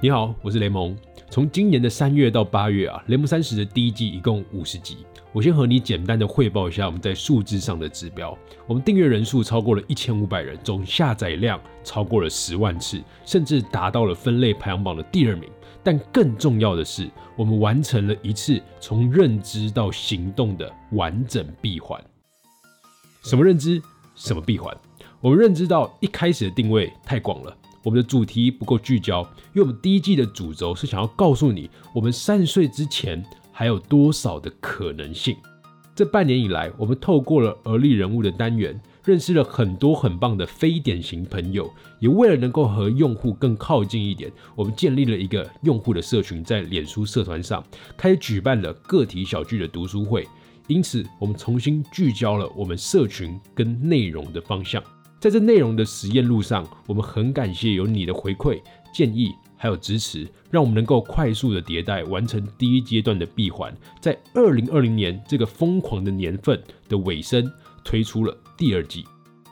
你好，我是雷蒙。从今年的三月到八月啊，雷蒙三十的第一季一共五十集。我先和你简单的汇报一下我们在数字上的指标。我们订阅人数超过了一千五百人，总下载量超过了十万次，甚至达到了分类排行榜的第二名。但更重要的是，我们完成了一次从认知到行动的完整闭环。什么认知？什么闭环？我们认知到一开始的定位太广了。我们的主题不够聚焦，因为我们第一季的主轴是想要告诉你，我们三十岁之前还有多少的可能性。这半年以来，我们透过了而立人物的单元，认识了很多很棒的非典型朋友，也为了能够和用户更靠近一点，我们建立了一个用户的社群，在脸书社团上开始举办了个体小聚的读书会。因此，我们重新聚焦了我们社群跟内容的方向。在这内容的实验路上，我们很感谢有你的回馈、建议还有支持，让我们能够快速的迭代，完成第一阶段的闭环。在二零二零年这个疯狂的年份的尾声，推出了第二季《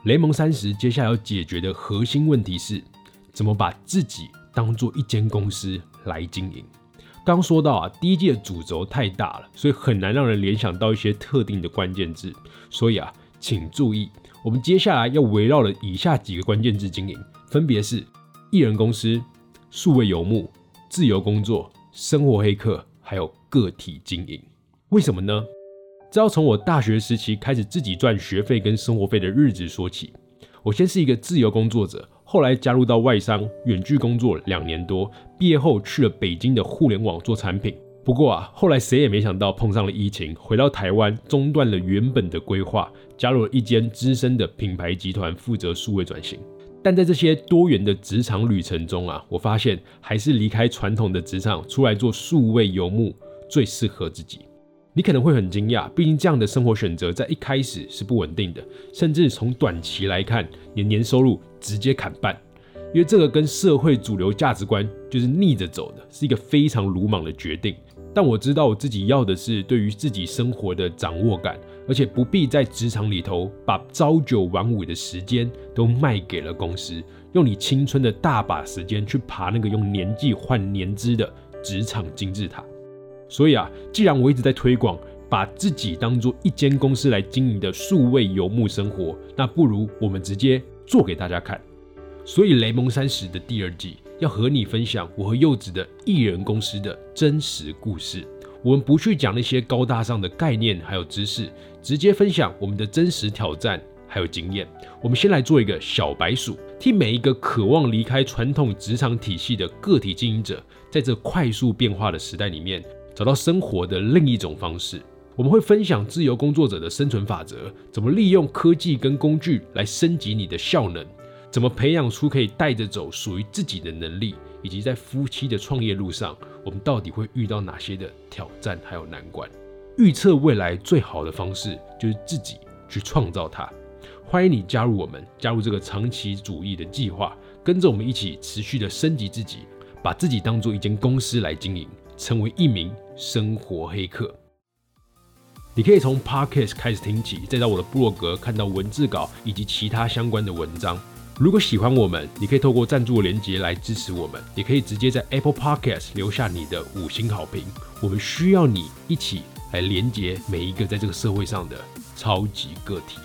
雷蒙三十》。接下来要解决的核心问题是，怎么把自己当做一间公司来经营。刚说到啊，第一季的主轴太大了，所以很难让人联想到一些特定的关键字。所以啊，请注意。我们接下来要围绕了以下几个关键字经营，分别是艺人公司、数位游牧、自由工作、生活黑客，还有个体经营。为什么呢？这要从我大学时期开始自己赚学费跟生活费的日子说起。我先是一个自由工作者，后来加入到外商远距工作两年多，毕业后去了北京的互联网做产品。不过啊，后来谁也没想到碰上了疫情，回到台湾中断了原本的规划，加入了一间资深的品牌集团负责数位转型。但在这些多元的职场旅程中啊，我发现还是离开传统的职场，出来做数位游牧最适合自己。你可能会很惊讶，毕竟这样的生活选择在一开始是不稳定的，甚至从短期来看，你年收入直接砍半。因为这个跟社会主流价值观就是逆着走的，是一个非常鲁莽的决定。但我知道我自己要的是对于自己生活的掌握感，而且不必在职场里头把朝九晚五的时间都卖给了公司，用你青春的大把时间去爬那个用年纪换年资的职场金字塔。所以啊，既然我一直在推广把自己当做一间公司来经营的数位游牧生活，那不如我们直接做给大家看。所以雷蒙三十的第二季。要和你分享我和柚子的艺人公司的真实故事。我们不去讲那些高大上的概念还有知识，直接分享我们的真实挑战还有经验。我们先来做一个小白鼠，替每一个渴望离开传统职场体系的个体经营者，在这快速变化的时代里面，找到生活的另一种方式。我们会分享自由工作者的生存法则，怎么利用科技跟工具来升级你的效能。怎么培养出可以带着走属于自己的能力，以及在夫妻的创业路上，我们到底会遇到哪些的挑战还有难关？预测未来最好的方式就是自己去创造它。欢迎你加入我们，加入这个长期主义的计划，跟着我们一起持续的升级自己，把自己当做一间公司来经营，成为一名生活黑客。你可以从 Podcast 开始听起，再到我的部落格看到文字稿以及其他相关的文章。如果喜欢我们，你可以透过赞助连接来支持我们，也可以直接在 Apple Podcast 留下你的五星好评。我们需要你一起来连接每一个在这个社会上的超级个体。